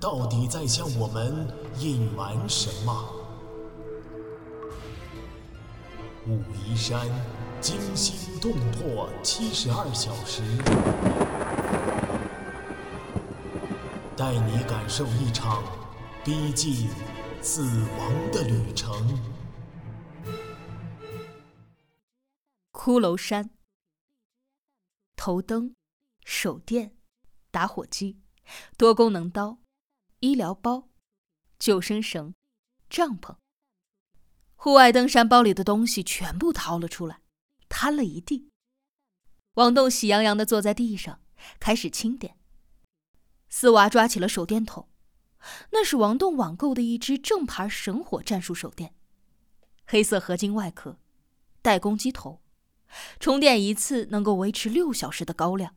到底在向我们隐瞒什么？武夷山惊心动魄七十二小时，带你感受一场逼近死亡的旅程。骷髅山，头灯、手电、打火机、多功能刀、医疗包、救生绳、帐篷。户外登山包里的东西全部掏了出来，摊了一地。王栋喜洋洋地坐在地上，开始清点。四娃抓起了手电筒，那是王栋网购的一支正牌神火战术手电，黑色合金外壳，带攻击头，充电一次能够维持六小时的高亮，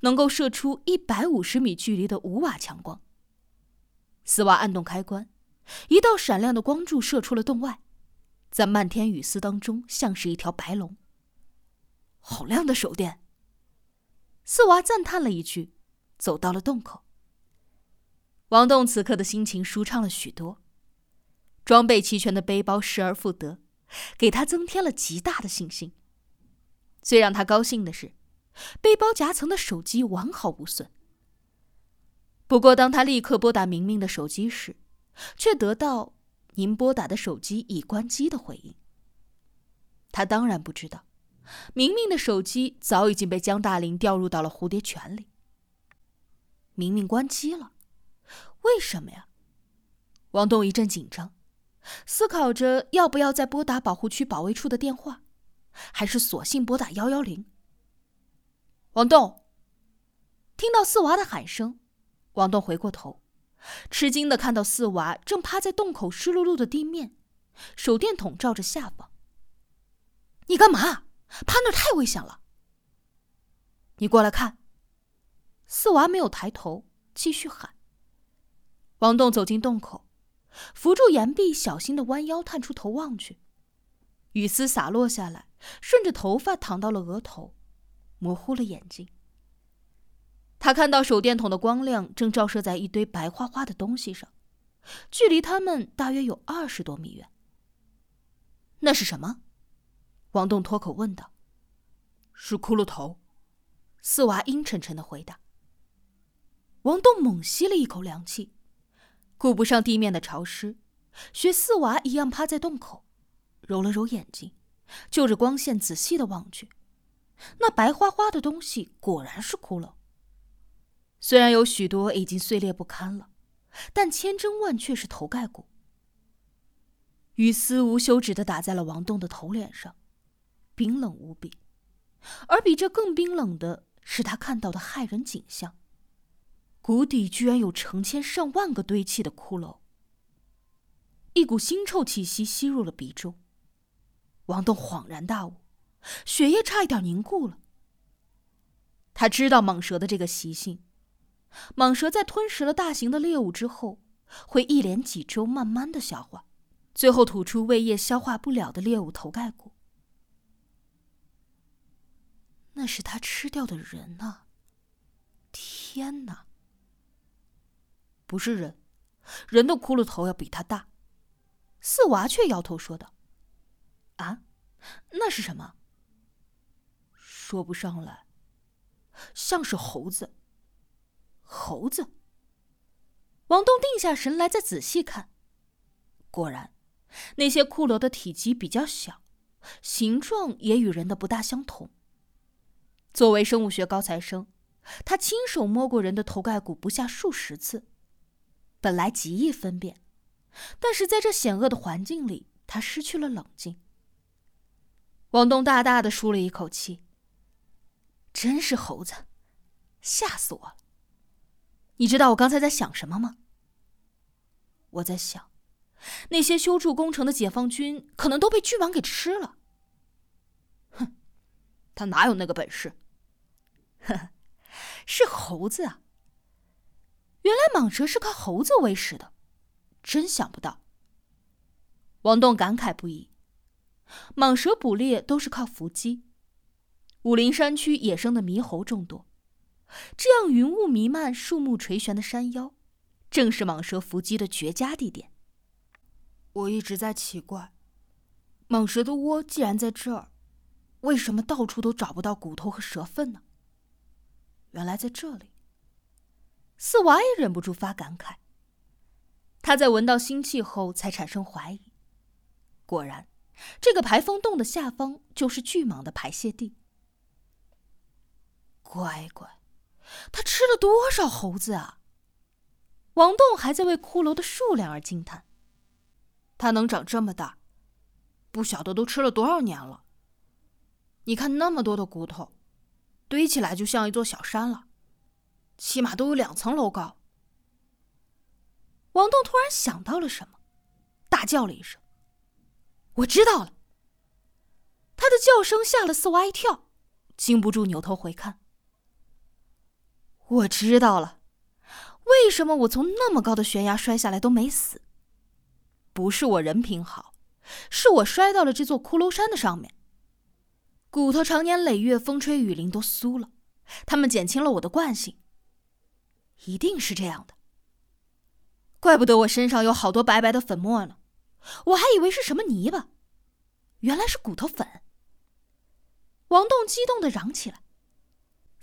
能够射出一百五十米距离的五瓦强光。四娃按动开关，一道闪亮的光柱射出了洞外。在漫天雨丝当中，像是一条白龙。好亮的手电！四娃赞叹了一句，走到了洞口。王栋此刻的心情舒畅了许多，装备齐全的背包失而复得，给他增添了极大的信心。最让他高兴的是，背包夹层的手机完好无损。不过，当他立刻拨打明明的手机时，却得到。您拨打的手机已关机的回应。他当然不知道，明明的手机早已经被江大林调入到了蝴蝶泉里。明明关机了，为什么呀？王栋一阵紧张，思考着要不要再拨打保护区保卫处的电话，还是索性拨打幺幺零。王栋听到四娃的喊声，王栋回过头。吃惊的看到四娃正趴在洞口湿漉漉的地面，手电筒照着下方。你干嘛？趴那太危险了。你过来看。四娃没有抬头，继续喊。王栋走进洞口，扶住岩壁，小心的弯腰探出头望去。雨丝洒落下来，顺着头发淌到了额头，模糊了眼睛。他看到手电筒的光亮正照射在一堆白花花的东西上，距离他们大约有二十多米远。那是什么？王栋脱口问道。是骷髅头。四娃阴沉沉的回答。王栋猛吸了一口凉气，顾不上地面的潮湿，学四娃一样趴在洞口，揉了揉眼睛，就着光线仔细的望去。那白花花的东西果然是骷髅。虽然有许多已经碎裂不堪了，但千真万确是头盖骨。雨丝无休止的打在了王栋的头脸上，冰冷无比。而比这更冰冷的是他看到的骇人景象：谷底居然有成千上万个堆砌的骷髅。一股腥臭气息吸入了鼻中，王栋恍然大悟，血液差一点凝固了。他知道蟒蛇的这个习性。蟒蛇在吞食了大型的猎物之后，会一连几周慢慢的消化，最后吐出胃液消化不了的猎物头盖骨。那是他吃掉的人呐！天哪！不是人，人的骷髅头要比他大。四娃却摇头说道：“啊，那是什么？说不上来，像是猴子。”猴子。王栋定下神来，再仔细看，果然，那些骷髅的体积比较小，形状也与人的不大相同。作为生物学高材生，他亲手摸过人的头盖骨不下数十次，本来极易分辨，但是在这险恶的环境里，他失去了冷静。王栋大大的舒了一口气，真是猴子，吓死我了。你知道我刚才在想什么吗？我在想，那些修筑工程的解放军可能都被巨蟒给吃了。哼，他哪有那个本事？呵，是猴子啊！原来蟒蛇是靠猴子喂食的，真想不到。王栋感慨不已。蟒蛇捕猎都是靠伏击。武陵山区野生的猕猴众多，这样云雾弥漫、树木垂悬的山腰，正是蟒蛇伏击的绝佳地点。我一直在奇怪，蟒蛇的窝既然在这儿，为什么到处都找不到骨头和蛇粪呢？原来在这里。四娃也忍不住发感慨。他在闻到腥气后才产生怀疑，果然。这个排风洞的下方就是巨蟒的排泄地。乖乖，他吃了多少猴子啊！王栋还在为骷髅的数量而惊叹。它能长这么大，不晓得都吃了多少年了。你看那么多的骨头，堆起来就像一座小山了，起码都有两层楼高。王栋突然想到了什么，大叫了一声。我知道了。他的叫声吓了四娃一跳，禁不住扭头回看。我知道了，为什么我从那么高的悬崖摔下来都没死？不是我人品好，是我摔到了这座骷髅山的上面。骨头常年累月风吹雨淋都酥了，他们减轻了我的惯性。一定是这样的。怪不得我身上有好多白白的粉末呢。我还以为是什么泥巴，原来是骨头粉。王栋激动的嚷起来，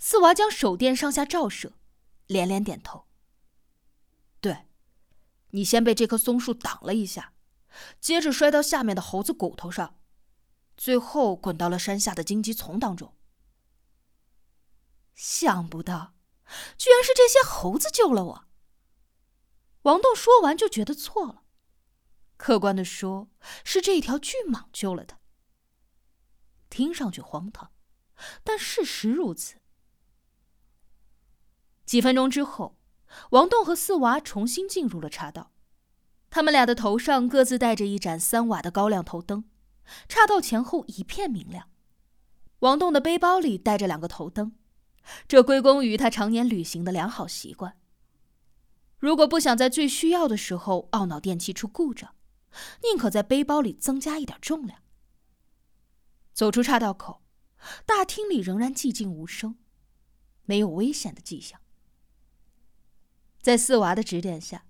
四娃将手电上下照射，连连点头。对，你先被这棵松树挡了一下，接着摔到下面的猴子骨头上，最后滚到了山下的荆棘丛当中。想不到，居然是这些猴子救了我。王栋说完就觉得错了。客观的说，是这条巨蟒救了他。听上去荒唐，但事实如此。几分钟之后，王栋和四娃重新进入了岔道，他们俩的头上各自带着一盏三瓦的高亮头灯，岔道前后一片明亮。王栋的背包里带着两个头灯，这归功于他常年旅行的良好习惯。如果不想在最需要的时候懊恼电器出故障，宁可在背包里增加一点重量。走出岔道口，大厅里仍然寂静无声，没有危险的迹象。在四娃的指点下，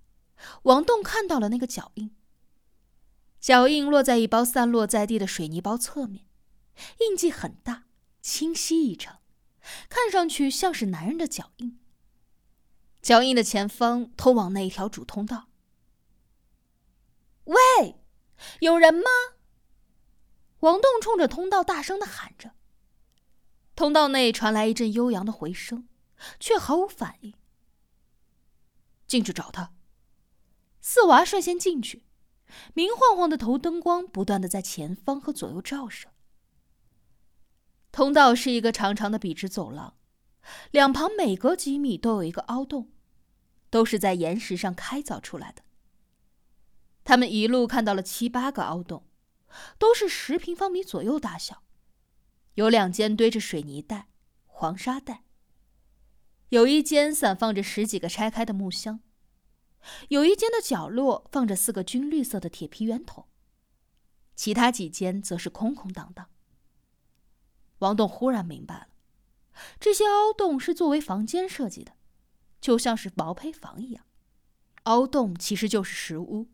王栋看到了那个脚印。脚印落在一包散落在地的水泥包侧面，印记很大，清晰异常，看上去像是男人的脚印。脚印的前方通往那一条主通道。喂，有人吗？王栋冲着通道大声的喊着。通道内传来一阵悠扬的回声，却毫无反应。进去找他。四娃率先进去，明晃晃的头灯光不断的在前方和左右照射。通道是一个长长的笔直走廊，两旁每隔几米都有一个凹洞，都是在岩石上开凿出来的。他们一路看到了七八个凹洞，都是十平方米左右大小，有两间堆着水泥袋、黄沙袋，有一间散放着十几个拆开的木箱，有一间的角落放着四个军绿色的铁皮圆筒，其他几间则是空空荡荡。王栋忽然明白了，这些凹洞是作为房间设计的，就像是毛坯房一样，凹洞其实就是石屋。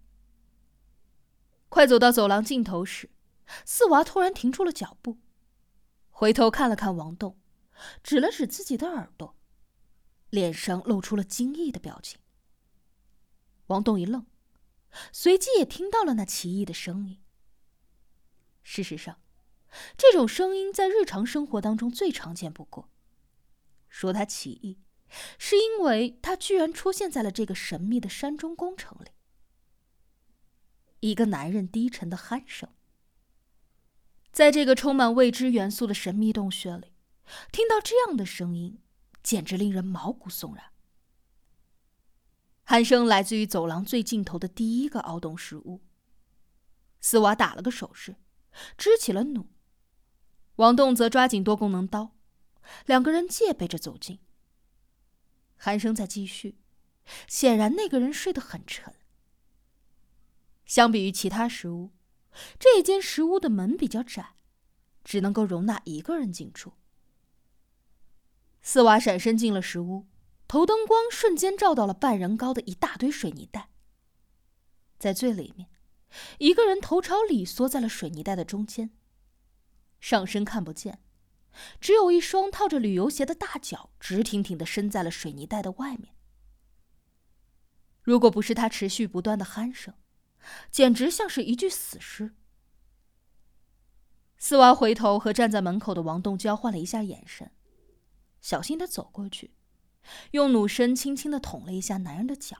快走到走廊尽头时，四娃突然停住了脚步，回头看了看王栋，指了指自己的耳朵，脸上露出了惊异的表情。王栋一愣，随即也听到了那奇异的声音。事实上，这种声音在日常生活当中最常见不过。说它奇异，是因为它居然出现在了这个神秘的山中工程里。一个男人低沉的鼾声，在这个充满未知元素的神秘洞穴里，听到这样的声音，简直令人毛骨悚然。鼾声来自于走廊最尽头的第一个凹洞石屋。斯瓦打了个手势，支起了弩。王栋则抓紧多功能刀，两个人戒备着走近。鼾声在继续，显然那个人睡得很沉。相比于其他石屋，这间石屋的门比较窄，只能够容纳一个人进出。斯瓦闪身进了石屋，头灯光瞬间照到了半人高的一大堆水泥袋。在最里面。一个人头朝里缩在了水泥袋的中间，上身看不见，只有一双套着旅游鞋的大脚直挺挺的伸在了水泥袋的外面。如果不是他持续不断的鼾声，简直像是一具死尸。四娃回头和站在门口的王栋交换了一下眼神，小心的走过去，用弩身轻轻的捅了一下男人的脚，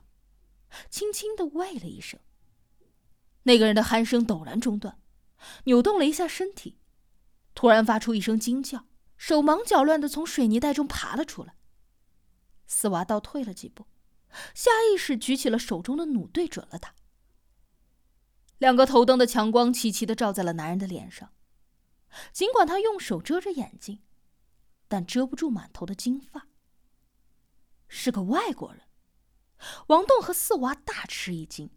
轻轻的喂了一声。那个人的鼾声陡然中断，扭动了一下身体，突然发出一声惊叫，手忙脚乱的从水泥袋中爬了出来。斯娃倒退了几步，下意识举起了手中的弩，对准了他。两个头灯的强光齐齐的照在了男人的脸上，尽管他用手遮着眼睛，但遮不住满头的金发。是个外国人，王栋和四娃大吃一惊。